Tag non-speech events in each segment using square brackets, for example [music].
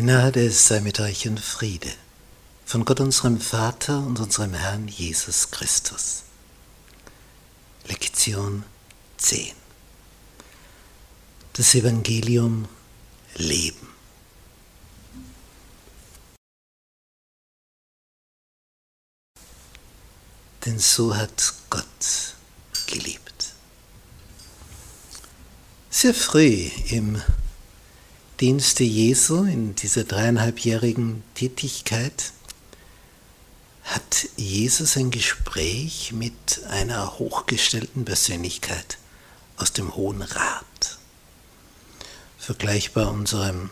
Gnade sei mit euch und Friede von Gott unserem Vater und unserem Herrn Jesus Christus. Lektion 10. Das Evangelium Leben. Denn so hat Gott geliebt. Sehr früh im Dienste Jesu, in dieser dreieinhalbjährigen Tätigkeit, hat Jesus ein Gespräch mit einer hochgestellten Persönlichkeit aus dem Hohen Rat. Vergleichbar unserem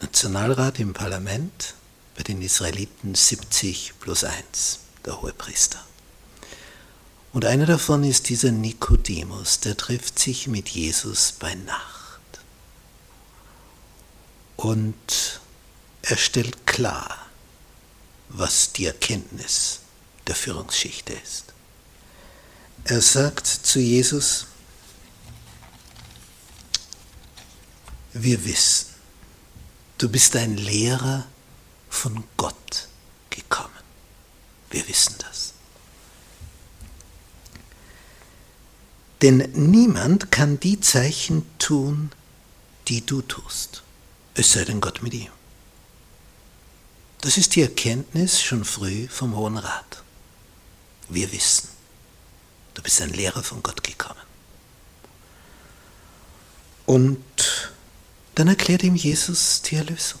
Nationalrat im Parlament, bei den Israeliten 70 plus 1, der Hohepriester. Und einer davon ist dieser Nikodemus, der trifft sich mit Jesus bei Nacht und er stellt klar, was die Erkenntnis der Führungsschicht ist. Er sagt zu Jesus, wir wissen, du bist ein Lehrer von Gott gekommen. Wir wissen das. Denn niemand kann die Zeichen tun, die du tust es sei denn Gott mit ihm. Das ist die Erkenntnis schon früh vom Hohen Rat. Wir wissen, du bist ein Lehrer von Gott gekommen. Und dann erklärt ihm Jesus die Erlösung.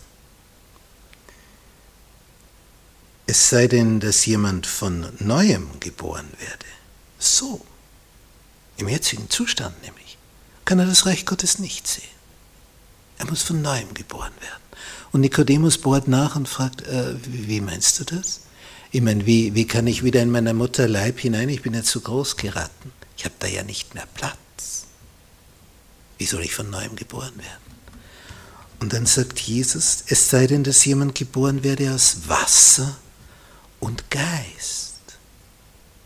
Es sei denn, dass jemand von neuem geboren werde. So, im jetzigen Zustand nämlich, kann er das Reich Gottes nicht sehen. Er muss von neuem geboren werden. Und Nikodemus bohrt nach und fragt, äh, wie meinst du das? Ich meine, wie, wie kann ich wieder in meiner Mutter Leib hinein? Ich bin ja zu groß geraten. Ich habe da ja nicht mehr Platz. Wie soll ich von neuem geboren werden? Und dann sagt Jesus, es sei denn, dass jemand geboren werde aus Wasser und Geist.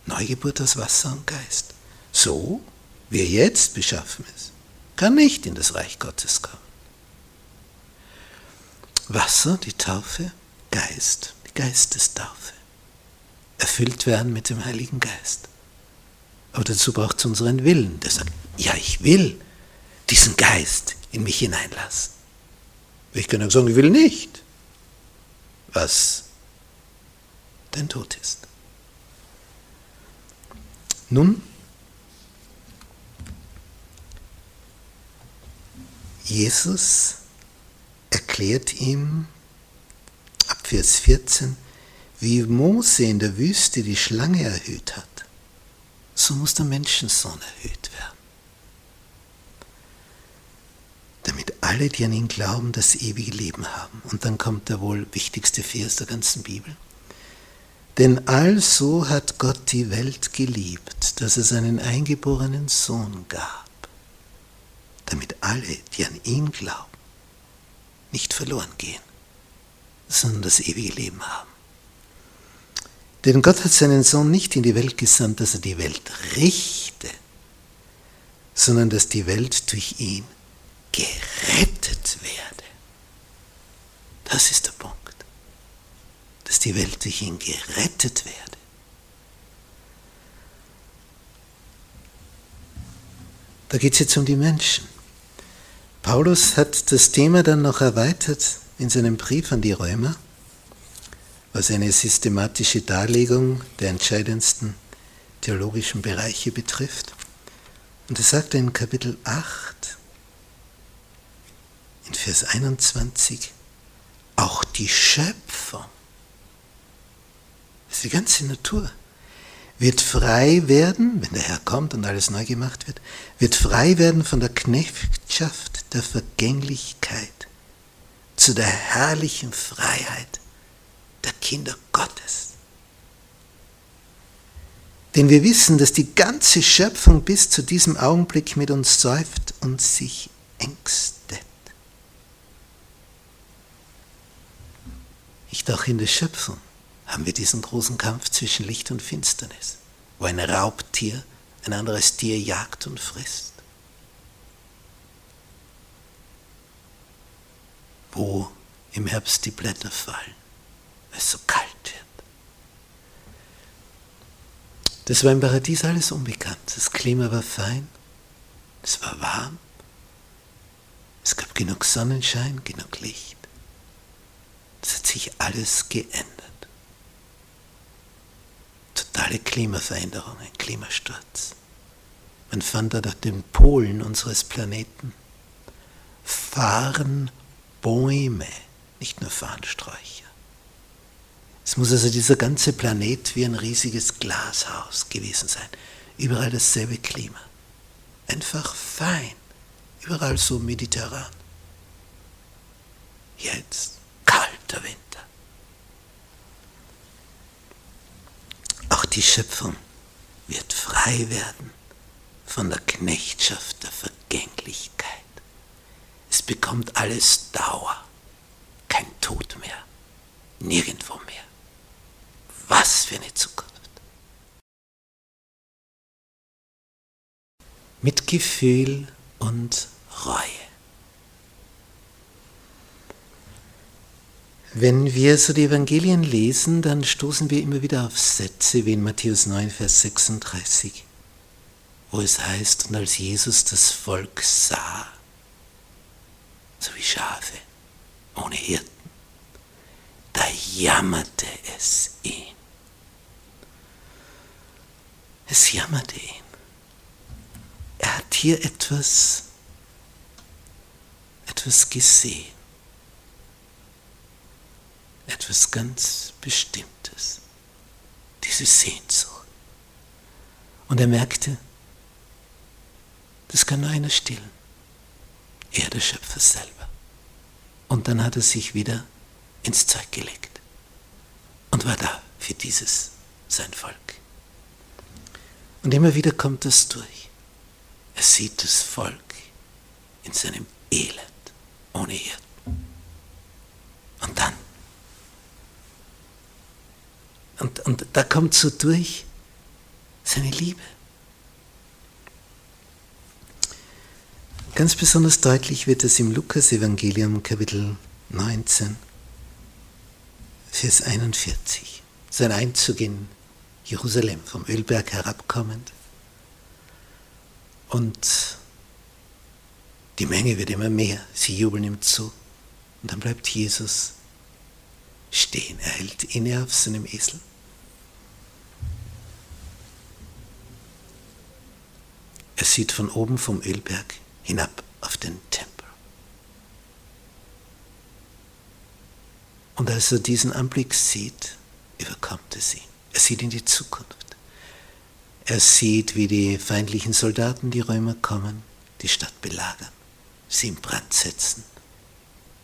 Neugeburt aus Wasser und Geist. So, wie er jetzt beschaffen ist, kann nicht in das Reich Gottes kommen. Wasser, die Taufe, Geist, die Geistestaufe. Erfüllt werden mit dem Heiligen Geist. Aber dazu braucht es unseren Willen, der sagt, ja, ich will diesen Geist in mich hineinlassen. Ich kann auch sagen, ich will nicht, was dein Tod ist. Nun, Jesus erklärt ihm ab Vers 14, wie Mose in der Wüste die Schlange erhöht hat, so muss der Menschensohn erhöht werden. Damit alle, die an ihn glauben, das ewige Leben haben. Und dann kommt der wohl wichtigste Vers der ganzen Bibel. Denn also hat Gott die Welt geliebt, dass er seinen eingeborenen Sohn gab, damit alle, die an ihn glauben, nicht verloren gehen, sondern das ewige Leben haben. Denn Gott hat seinen Sohn nicht in die Welt gesandt, dass er die Welt richte, sondern dass die Welt durch ihn gerettet werde. Das ist der Punkt. Dass die Welt durch ihn gerettet werde. Da geht es jetzt um die Menschen. Paulus hat das Thema dann noch erweitert in seinem Brief an die Römer, was eine systematische Darlegung der entscheidendsten theologischen Bereiche betrifft. Und er sagt in Kapitel 8, in Vers 21, auch die Schöpfung, das ist die ganze Natur, wird frei werden, wenn der Herr kommt und alles neu gemacht wird, wird frei werden von der Knechtschaft der Vergänglichkeit zu der herrlichen Freiheit der Kinder Gottes. Denn wir wissen, dass die ganze Schöpfung bis zu diesem Augenblick mit uns säuft und sich ängstet. Nicht auch in der Schöpfung haben wir diesen großen Kampf zwischen Licht und Finsternis, wo ein Raubtier ein anderes Tier jagt und frisst. Wo im Herbst die Blätter fallen, weil es so kalt wird. Das war im Paradies alles unbekannt. Das Klima war fein, es war warm, es gab genug Sonnenschein, genug Licht. Es hat sich alles geändert. Totale Klimaveränderung, ein Klimasturz. Man fand auf den Polen unseres Planeten fahren Bäume, nicht nur Farnsträucher. Es muss also dieser ganze Planet wie ein riesiges Glashaus gewesen sein. Überall dasselbe Klima. Einfach fein. Überall so mediterran. Jetzt kalter Winter. Auch die Schöpfung wird frei werden von der Knechtschaft der Vergänglichkeit. Es bekommt alles Dauer, kein Tod mehr, nirgendwo mehr. Was für eine Zukunft. Mitgefühl und Reue. Wenn wir so die Evangelien lesen, dann stoßen wir immer wieder auf Sätze wie in Matthäus 9, Vers 36 wo es heißt, und als Jesus das Volk sah, so wie Schafe ohne Hirten, da jammerte es ihn. Es jammerte ihn. Er hat hier etwas, etwas gesehen. Etwas ganz Bestimmtes. Diese Sehnsucht. Und er merkte, das kann nur einer stillen. Er, der Schöpfer selber. Und dann hat er sich wieder ins Zeug gelegt und war da für dieses, sein Volk. Und immer wieder kommt das durch. Er sieht das Volk in seinem Elend, ohne Hirten. Und dann, und, und da kommt so durch seine Liebe. Ganz besonders deutlich wird es im Lukas-Evangelium, Kapitel 19, Vers 41. Sein Einzug in Jerusalem, vom Ölberg herabkommend. Und die Menge wird immer mehr, sie jubeln ihm zu. Und dann bleibt Jesus stehen. Er hält inne auf seinem Esel. Er sieht von oben vom Ölberg hinab auf den Tempel. Und als er diesen Anblick sieht, überkommt es ihn. Er sieht in die Zukunft. Er sieht, wie die feindlichen Soldaten, die Römer kommen, die Stadt belagern, sie in Brand setzen,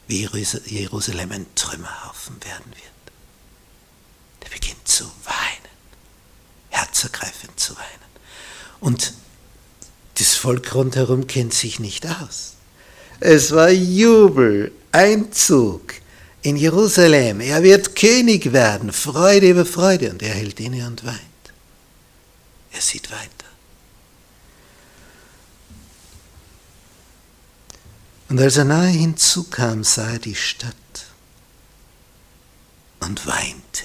wie Jerusalem ein Trümmerhaufen werden wird. Er beginnt zu weinen, herzergreifend zu weinen. Und das Volk rundherum kennt sich nicht aus. Es war Jubel, Einzug in Jerusalem. Er wird König werden, Freude über Freude. Und er hält inne und weint. Er sieht weiter. Und als er nahe hinzukam, sah er die Stadt und weinte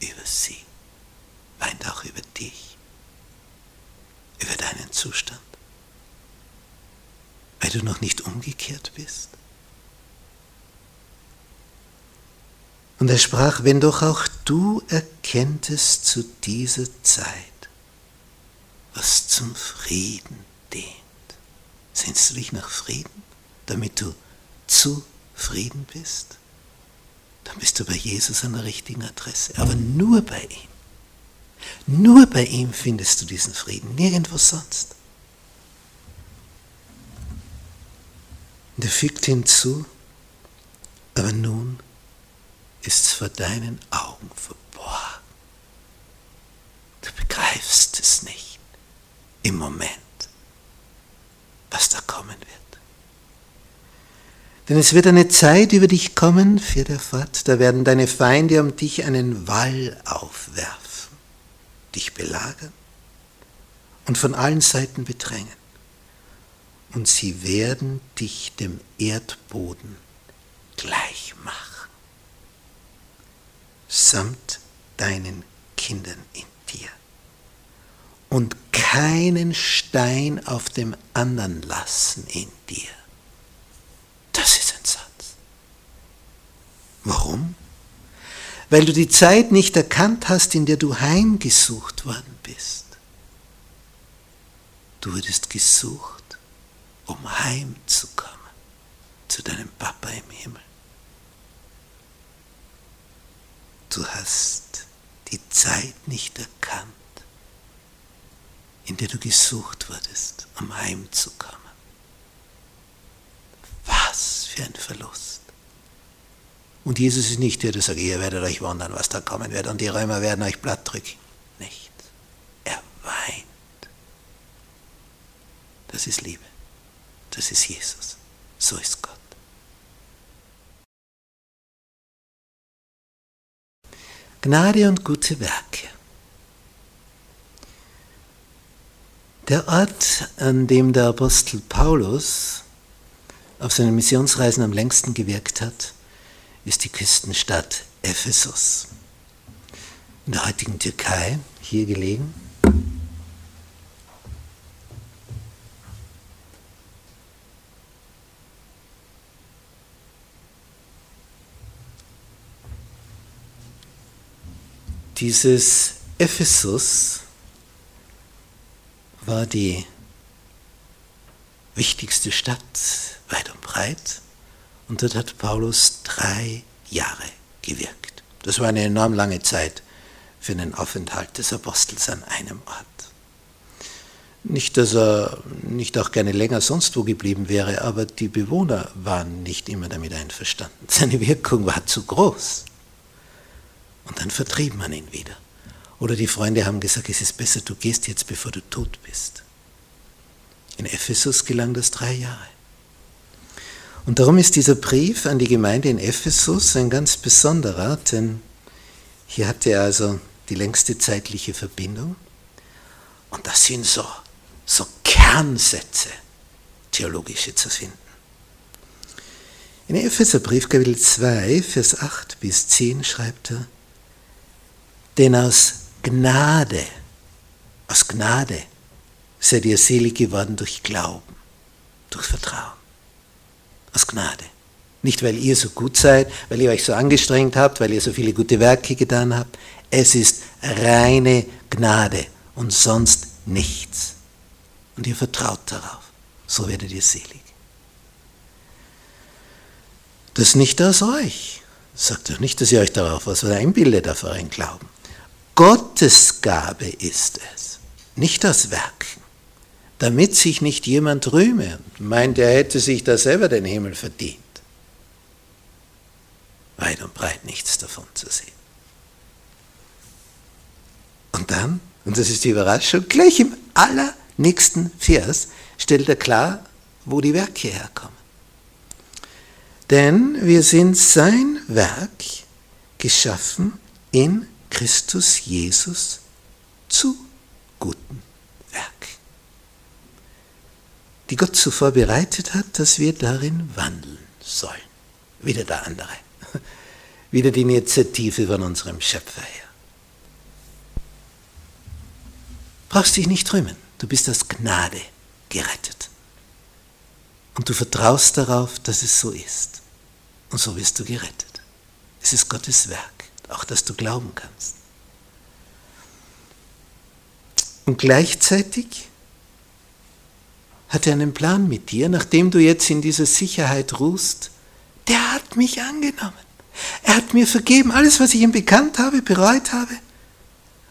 über sie, weint auch über dich, über deinen Zustand weil du noch nicht umgekehrt bist? Und er sprach, wenn doch auch du erkenntest zu dieser Zeit, was zum Frieden dient. Sehnst du dich nach Frieden, damit du zufrieden bist? Dann bist du bei Jesus an der richtigen Adresse, aber nur bei ihm. Nur bei ihm findest du diesen Frieden, nirgendwo sonst. Und er fügt hinzu, aber nun ist es vor deinen Augen verborgen. Du begreifst es nicht im Moment, was da kommen wird. Denn es wird eine Zeit über dich kommen, fährt er fort, da werden deine Feinde um dich einen Wall aufwerfen, dich belagern und von allen Seiten bedrängen und sie werden dich dem Erdboden gleich machen, samt deinen Kindern in dir. Und keinen Stein auf dem anderen lassen in dir. Das ist ein Satz. Warum? Weil du die Zeit nicht erkannt hast, in der du heimgesucht worden bist. Du wurdest gesucht, um heimzukommen zu deinem Papa im Himmel. Du hast die Zeit nicht erkannt, in der du gesucht wurdest, um heimzukommen. Was für ein Verlust. Und Jesus ist nicht der, der sagt, ihr werdet euch wundern, was da kommen wird, und die Römer werden euch platt drücken. Nicht. Er weint. Das ist Liebe. Das ist Jesus. So ist Gott. Gnade und gute Werke. Der Ort, an dem der Apostel Paulus auf seinen Missionsreisen am längsten gewirkt hat, ist die Küstenstadt Ephesus. In der heutigen Türkei, hier gelegen. Dieses Ephesus war die wichtigste Stadt weit und breit und dort hat Paulus drei Jahre gewirkt. Das war eine enorm lange Zeit für einen Aufenthalt des Apostels an einem Ort. Nicht, dass er nicht auch gerne länger sonst wo geblieben wäre, aber die Bewohner waren nicht immer damit einverstanden. Seine Wirkung war zu groß. Und dann vertrieb man ihn wieder. Oder die Freunde haben gesagt, es ist besser, du gehst jetzt, bevor du tot bist. In Ephesus gelang das drei Jahre. Und darum ist dieser Brief an die Gemeinde in Ephesus ein ganz besonderer, denn hier hatte er also die längste zeitliche Verbindung. Und das sind so, so Kernsätze, theologische zu finden. In Epheserbrief Kapitel 2, Vers 8 bis 10 schreibt er, denn aus Gnade, aus Gnade seid ihr selig geworden durch Glauben, durch Vertrauen. Aus Gnade. Nicht, weil ihr so gut seid, weil ihr euch so angestrengt habt, weil ihr so viele gute Werke getan habt. Es ist reine Gnade und sonst nichts. Und ihr vertraut darauf. So werdet ihr selig. Das nicht aus euch. Sagt doch nicht, dass ihr euch darauf was einbildet auf euren Glauben. Gottes Gabe ist es, nicht das Werken, damit sich nicht jemand rühme und meint, er hätte sich da selber den Himmel verdient. Weit und breit nichts davon zu sehen. Und dann, und das ist die Überraschung, gleich im allernächsten Vers stellt er klar, wo die Werke herkommen. Denn wir sind sein Werk geschaffen in Christus Jesus zu guten Werken, die Gott zuvor bereitet hat, dass wir darin wandeln sollen. Wieder der andere. [laughs] Wieder die Initiative von unserem Schöpfer her. Brauchst dich nicht rühmen, du bist aus Gnade gerettet. Und du vertraust darauf, dass es so ist. Und so wirst du gerettet. Es ist Gottes Werk auch dass du glauben kannst. Und gleichzeitig hat er einen Plan mit dir, nachdem du jetzt in dieser Sicherheit ruhst. Der hat mich angenommen. Er hat mir vergeben, alles, was ich ihm bekannt habe, bereut habe,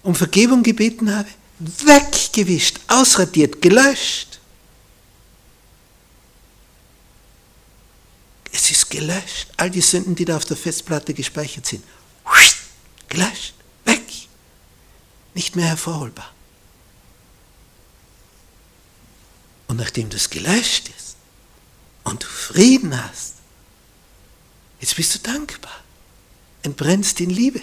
um Vergebung gebeten habe, weggewischt, ausradiert, gelöscht. Es ist gelöscht. All die Sünden, die da auf der Festplatte gespeichert sind, gelöscht, weg, nicht mehr hervorholbar. Und nachdem das gelöscht ist und du Frieden hast, jetzt bist du dankbar, entbrennst in Liebe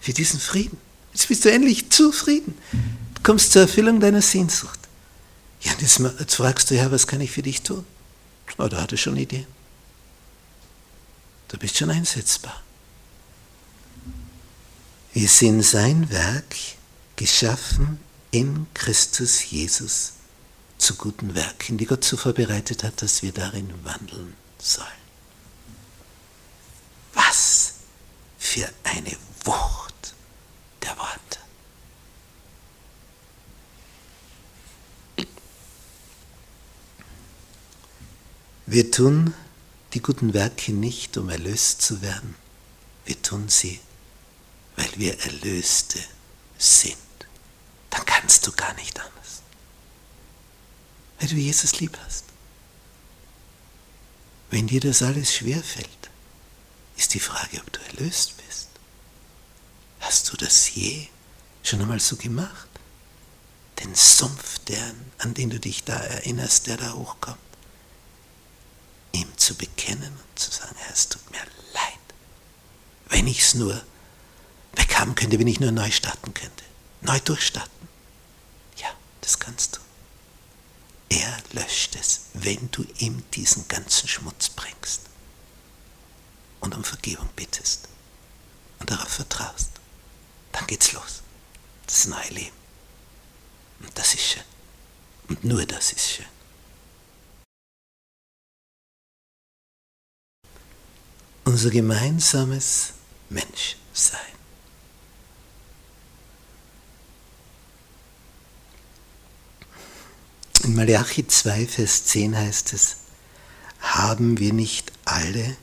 für diesen Frieden. Jetzt bist du endlich zufrieden, du kommst zur Erfüllung deiner Sehnsucht. Ja, jetzt fragst du, ja, was kann ich für dich tun? Oh, da hat er schon Ideen. Du bist schon einsetzbar. Wir sind sein Werk geschaffen in Christus Jesus zu guten Werken, die Gott so vorbereitet hat, dass wir darin wandeln sollen. Was für eine Wucht der Worte. Wir tun die guten Werke nicht, um erlöst zu werden. Wir tun sie, weil wir Erlöste sind. Dann kannst du gar nicht anders. Weil du Jesus lieb hast. Wenn dir das alles schwerfällt, ist die Frage, ob du erlöst bist. Hast du das je schon einmal so gemacht? Den Sumpf, der, an den du dich da erinnerst, der da hochkommt ihm zu bekennen und zu sagen, Herr, es tut mir leid. Wenn ich es nur weghaben könnte, wenn ich nur neu starten könnte. Neu durchstarten. Ja, das kannst du. Er löscht es, wenn du ihm diesen ganzen Schmutz bringst und um Vergebung bittest und darauf vertraust. Dann geht's los. Das neue Leben. Und das ist schön. Und nur das ist schön. unser gemeinsames Menschsein. In Malachi 2, Vers 10 heißt es, haben wir nicht alle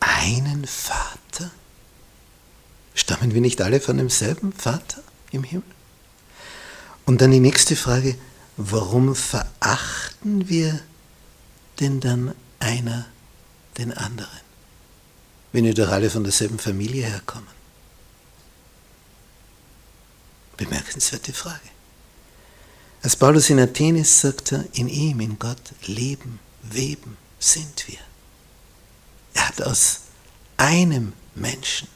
einen Vater? Stammen wir nicht alle von demselben Vater im Himmel? Und dann die nächste Frage, warum verachten wir denn dann einer den anderen, wenn wir doch alle von derselben Familie herkommen? Bemerkenswerte Frage. Als Paulus in Athen ist, sagt er, in ihm, in Gott, leben, weben sind wir. Er hat aus einem Menschen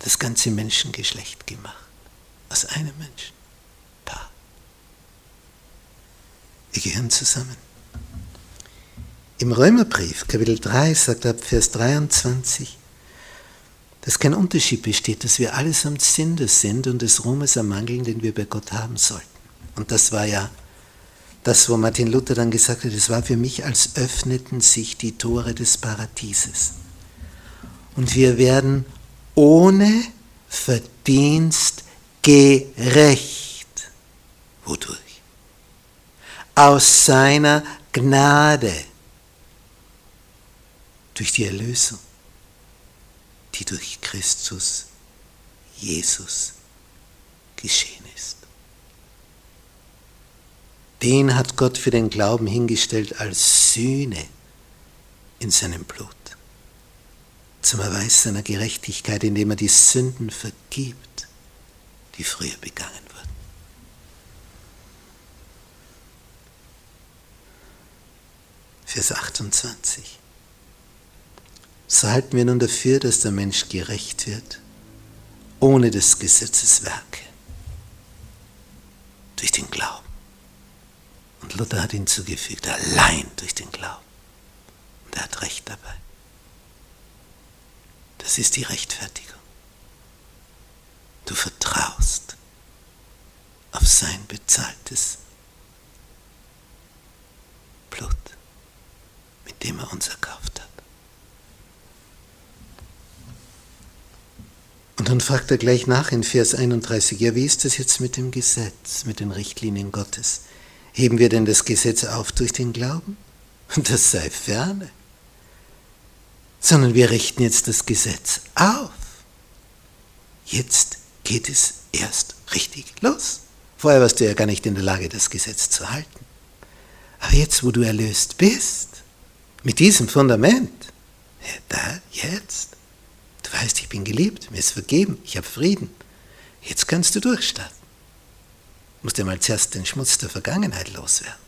das ganze Menschengeschlecht gemacht. Aus einem Menschen. Paar. Wir gehören zusammen. Im Römerbrief, Kapitel 3, sagt er ab Vers 23, dass kein Unterschied besteht, dass wir allesamt Sünder sind und des Ruhmes ermangeln, den wir bei Gott haben sollten. Und das war ja das, wo Martin Luther dann gesagt hat, es war für mich, als öffneten sich die Tore des Paradieses. Und wir werden ohne Verdienst gerecht. Wodurch? Aus seiner Gnade durch die Erlösung, die durch Christus Jesus geschehen ist. Den hat Gott für den Glauben hingestellt als Sühne in seinem Blut, zum Erweis seiner Gerechtigkeit, indem er die Sünden vergibt, die früher begangen wurden. Vers 28 so halten wir nun dafür, dass der Mensch gerecht wird, ohne des Gesetzes Werke, durch den Glauben. Und Luther hat hinzugefügt, allein durch den Glauben. Und er hat recht dabei. Das ist die Rechtfertigung. Du vertraust auf sein bezahltes Blut, mit dem er uns erkauft hat. Und dann fragt er gleich nach in Vers 31, ja, wie ist das jetzt mit dem Gesetz, mit den Richtlinien Gottes? Heben wir denn das Gesetz auf durch den Glauben? Und [laughs] das sei ferne. Sondern wir richten jetzt das Gesetz auf. Jetzt geht es erst richtig los. Vorher warst du ja gar nicht in der Lage, das Gesetz zu halten. Aber jetzt, wo du erlöst bist, mit diesem Fundament, da, jetzt, Du weißt, ich bin geliebt, mir ist vergeben, ich habe Frieden. Jetzt kannst du durchstarten. Du musst ja mal zuerst den Schmutz der Vergangenheit loswerden.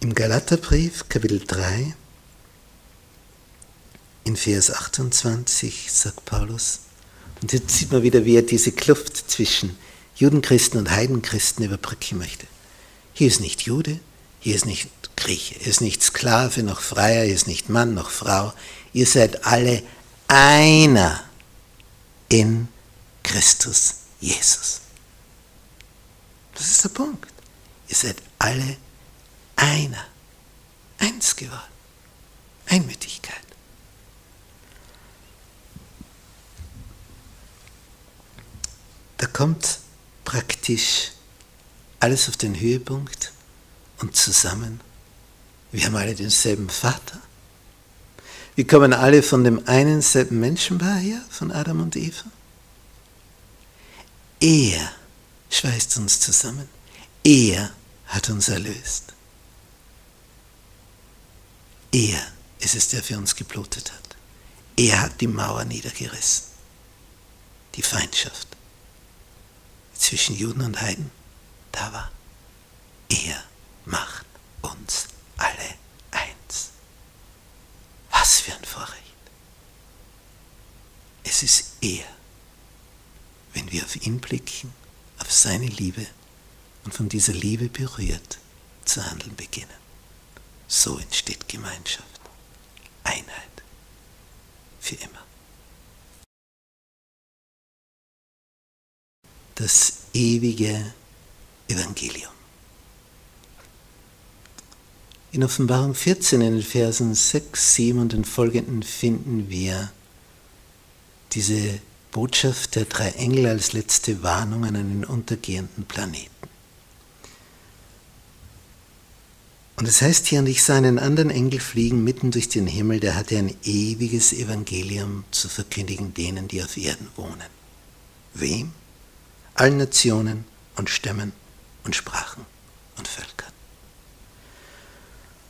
Im Galaterbrief, Kapitel 3, in Vers 28 sagt Paulus, und jetzt sieht man wieder, wie er diese Kluft zwischen Judenchristen und Heidenchristen überbrücken möchte. Hier ist nicht Jude, hier ist nicht Grieche, hier ist nicht Sklave noch Freier, hier ist nicht Mann noch Frau. Ihr seid alle einer in Christus Jesus. Das ist der Punkt. Ihr seid alle einer. Eins geworden. Einmütigkeit. Da kommt praktisch alles auf den Höhepunkt und zusammen. Wir haben alle denselben Vater. Wir kommen alle von dem einen selben Menschenpaar her, von Adam und Eva. Er schweißt uns zusammen. Er hat uns erlöst. Er ist es, der für uns geblutet hat. Er hat die Mauer niedergerissen. Die Feindschaft zwischen Juden und Heiden da war. Er macht uns alle eins. Was für ein Vorrecht. Es ist er, wenn wir auf ihn blicken, auf seine Liebe und von dieser Liebe berührt zu handeln beginnen. So entsteht Gemeinschaft, Einheit für immer. Das ewige Evangelium. In Offenbarung 14 in den Versen 6, 7 und den folgenden finden wir diese Botschaft der drei Engel als letzte Warnung an einen untergehenden Planeten. Und es heißt hier, und ich sah einen anderen Engel fliegen mitten durch den Himmel, der hatte ein ewiges Evangelium zu verkündigen denen, die auf Erden wohnen. Wem? Allen Nationen und Stämmen und Sprachen und Völkern.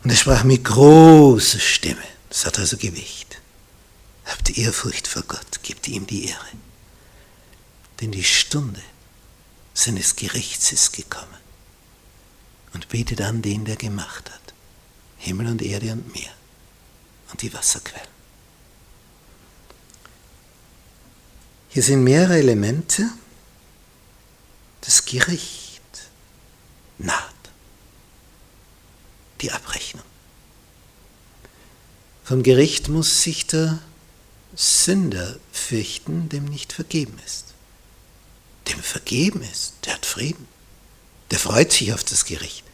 Und er sprach mit großer Stimme, das hat also Gewicht. Habt Ehrfurcht vor Gott, gebt ihm die Ehre. Denn die Stunde seines Gerichts ist gekommen. Und betet an den, der gemacht hat. Himmel und Erde und Meer und die Wasserquellen. Hier sind mehrere Elemente. Das Gericht naht. Die Abrechnung. Vom Gericht muss sich der Sünder fürchten, dem nicht vergeben ist. Dem vergeben ist, der hat Frieden. Der freut sich auf das Gericht.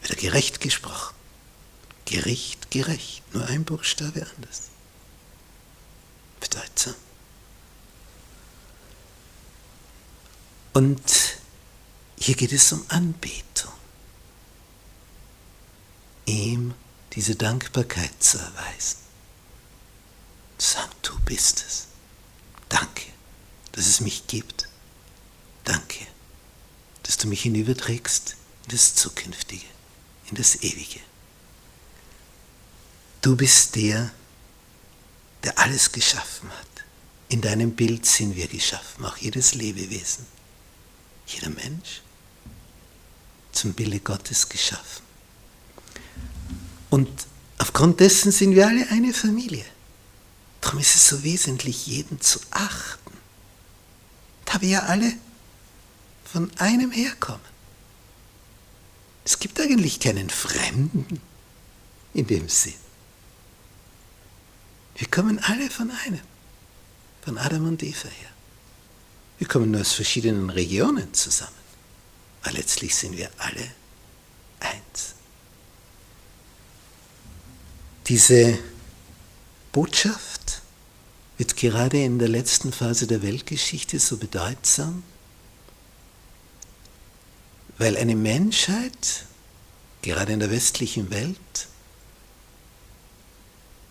Wird er gerecht gesprochen. Gericht, gerecht. Nur ein Buchstabe anders. Bedeutsam. Und hier geht es um Anbetung. Ihm diese Dankbarkeit zu erweisen sagen, du bist es. Danke, dass es mich gibt. Danke, dass du mich hinüberträgst in das Zukünftige, in das Ewige. Du bist der, der alles geschaffen hat. In deinem Bild sind wir geschaffen, auch jedes Lebewesen, jeder Mensch, zum Bilde Gottes geschaffen. Und aufgrund dessen sind wir alle eine Familie. Darum ist es so wesentlich, jeden zu achten. Da wir ja alle von einem herkommen. Es gibt eigentlich keinen Fremden in dem Sinn. Wir kommen alle von einem, von Adam und Eva her. Wir kommen nur aus verschiedenen Regionen zusammen, aber letztlich sind wir alle eins. Diese Botschaft wird gerade in der letzten Phase der Weltgeschichte so bedeutsam, weil eine Menschheit, gerade in der westlichen Welt,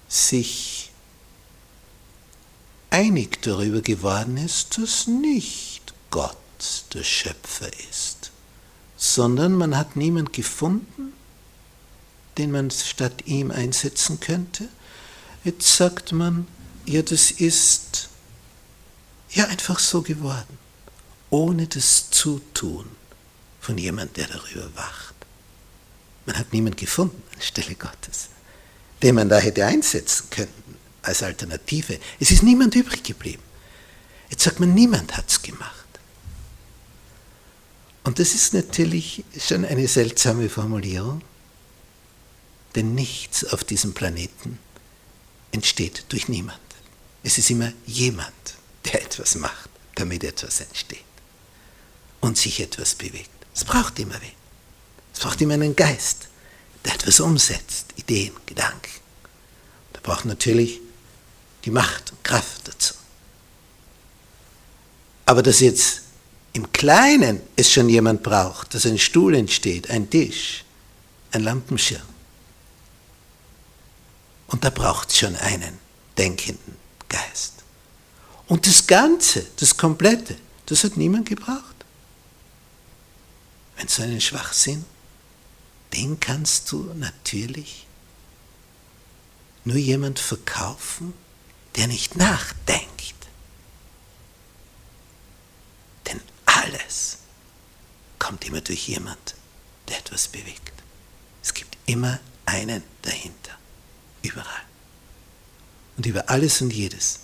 sich einig darüber geworden ist, dass nicht Gott der Schöpfer ist, sondern man hat niemand gefunden, den man statt ihm einsetzen könnte. Jetzt sagt man, ja, das ist ja einfach so geworden, ohne das Zutun von jemand, der darüber wacht. Man hat niemand gefunden anstelle Gottes, den man da hätte einsetzen können als Alternative. Es ist niemand übrig geblieben. Jetzt sagt man, niemand hat es gemacht. Und das ist natürlich schon eine seltsame Formulierung, denn nichts auf diesem Planeten entsteht durch niemand. Es ist immer jemand, der etwas macht, damit etwas entsteht und sich etwas bewegt. Es braucht immer wen. Es braucht immer einen Geist, der etwas umsetzt, Ideen, Gedanken. Da braucht natürlich die Macht und Kraft dazu. Aber dass jetzt im Kleinen es schon jemand braucht, dass ein Stuhl entsteht, ein Tisch, ein Lampenschirm. Und da braucht es schon einen denkenden Geist. Und das Ganze, das Komplette, das hat niemand gebraucht. Wenn so einen Schwachsinn, den kannst du natürlich nur jemand verkaufen, der nicht nachdenkt. Denn alles kommt immer durch jemand, der etwas bewegt. Es gibt immer einen dahinter, überall. Und über alles und jedes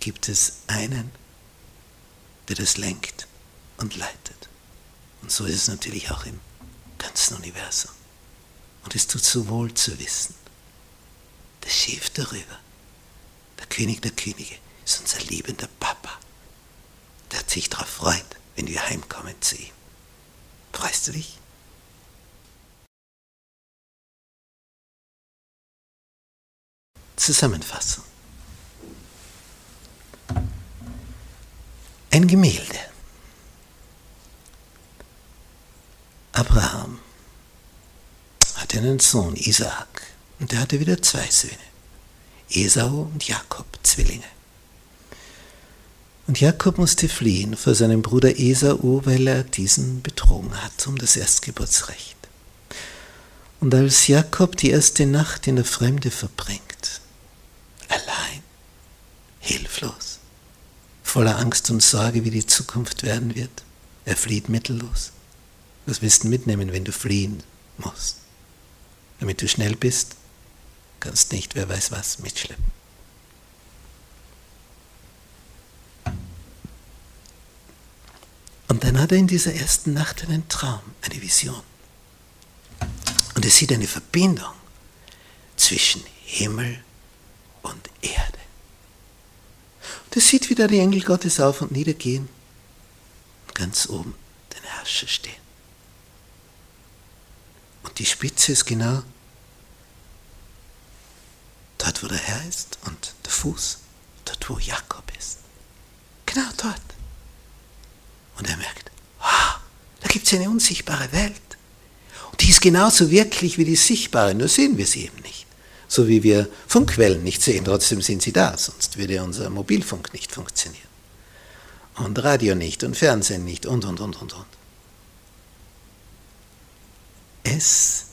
gibt es einen, der das lenkt und leitet. Und so ist es natürlich auch im ganzen Universum. Und es tut so wohl zu wissen, der Chef darüber, der König der Könige, ist unser liebender Papa. Der sich darauf freut, wenn wir heimkommen zu ihm. Freust du dich? Zusammenfassung. Ein Gemälde. Abraham hatte einen Sohn, Isaak, und er hatte wieder zwei Söhne, Esau und Jakob, Zwillinge. Und Jakob musste fliehen vor seinem Bruder Esau, weil er diesen betrogen hat um das Erstgeburtsrecht. Und als Jakob die erste Nacht in der Fremde verbringt, hilflos, voller Angst und Sorge, wie die Zukunft werden wird, er flieht mittellos. Was willst du mitnehmen, wenn du fliehen musst? Damit du schnell bist, kannst nicht, wer weiß was, mitschleppen. Und dann hat er in dieser ersten Nacht einen Traum, eine Vision. Und er sieht eine Verbindung zwischen Himmel und Erde. Er sieht, wie da die Engel Gottes auf und nieder gehen und ganz oben den Herrscher stehen. Und die Spitze ist genau dort, wo der Herr ist und der Fuß dort, wo Jakob ist. Genau dort. Und er merkt, ah, da gibt es eine unsichtbare Welt. Und die ist genauso wirklich wie die sichtbare, nur sehen wir sie eben nicht. So wie wir Funkwellen nicht sehen, trotzdem sind sie da, sonst würde unser Mobilfunk nicht funktionieren. Und Radio nicht und Fernsehen nicht und, und, und, und, und. Es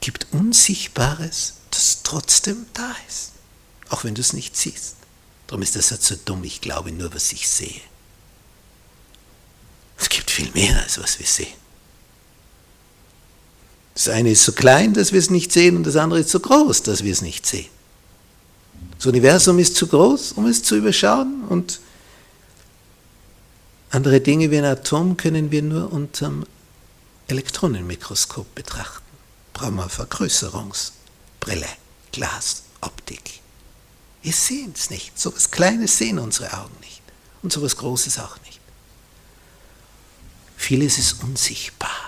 gibt Unsichtbares, das trotzdem da ist, auch wenn du es nicht siehst. Darum ist der Satz so dumm, ich glaube nur, was ich sehe. Es gibt viel mehr, als was wir sehen. Das eine ist so klein, dass wir es nicht sehen, und das andere ist so groß, dass wir es nicht sehen. Das Universum ist zu groß, um es zu überschauen, und andere Dinge wie ein Atom können wir nur unterm Elektronenmikroskop betrachten. Brauchen wir Vergrößerungsbrille, Glas, Optik. Wir sehen es nicht. So etwas Kleines sehen unsere Augen nicht. Und so etwas Großes auch nicht. Vieles ist unsichtbar.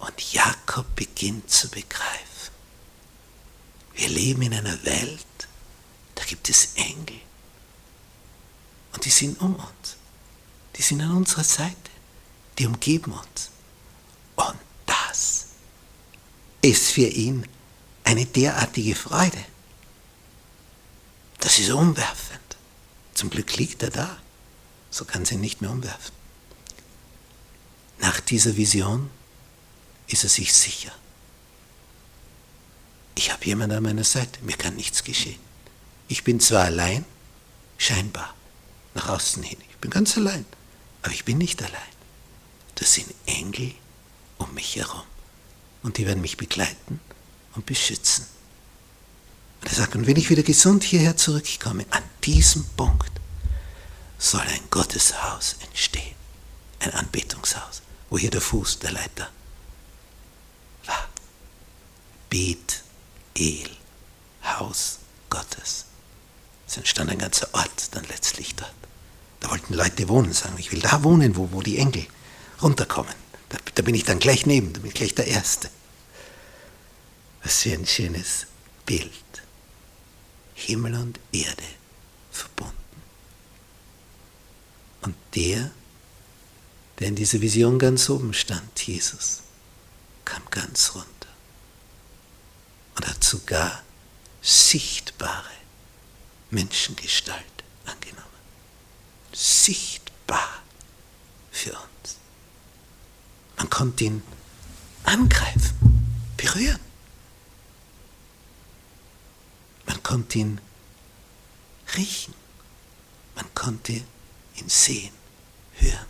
Und Jakob beginnt zu begreifen. Wir leben in einer Welt, da gibt es Engel. Und die sind um uns. Die sind an unserer Seite. Die umgeben uns. Und das ist für ihn eine derartige Freude. Das ist umwerfend. Zum Glück liegt er da. So kann sie ihn nicht mehr umwerfen. Nach dieser Vision ist er sich sicher. Ich habe jemanden an meiner Seite, mir kann nichts geschehen. Ich bin zwar allein, scheinbar, nach außen hin. Ich bin ganz allein, aber ich bin nicht allein. Das sind Engel um mich herum. Und die werden mich begleiten und beschützen. Und er sagt, und wenn ich wieder gesund hierher zurückkomme, an diesem Punkt soll ein Gotteshaus entstehen ein Anbetungshaus, wo hier der Fuß der Leiter. Bet El, Haus Gottes. Es entstand ein ganzer Ort dann letztlich dort. Da wollten Leute wohnen, sagen, ich will da wohnen, wo, wo die Engel runterkommen. Da, da bin ich dann gleich neben, da bin ich gleich der Erste. Was für ein schönes Bild. Himmel und Erde verbunden. Und der, der in dieser Vision ganz oben stand, Jesus, kam ganz runter hat sogar sichtbare Menschengestalt angenommen. Sichtbar für uns. Man konnte ihn angreifen, berühren. Man konnte ihn riechen. Man konnte ihn sehen, hören.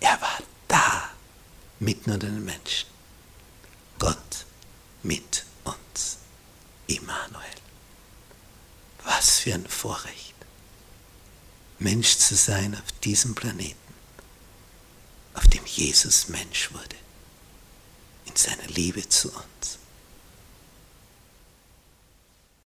Er war da, mitten unter den Menschen. Gott mit uns. Immanuel. Was für ein Vorrecht, Mensch zu sein auf diesem Planeten, auf dem Jesus Mensch wurde, in seiner Liebe zu uns.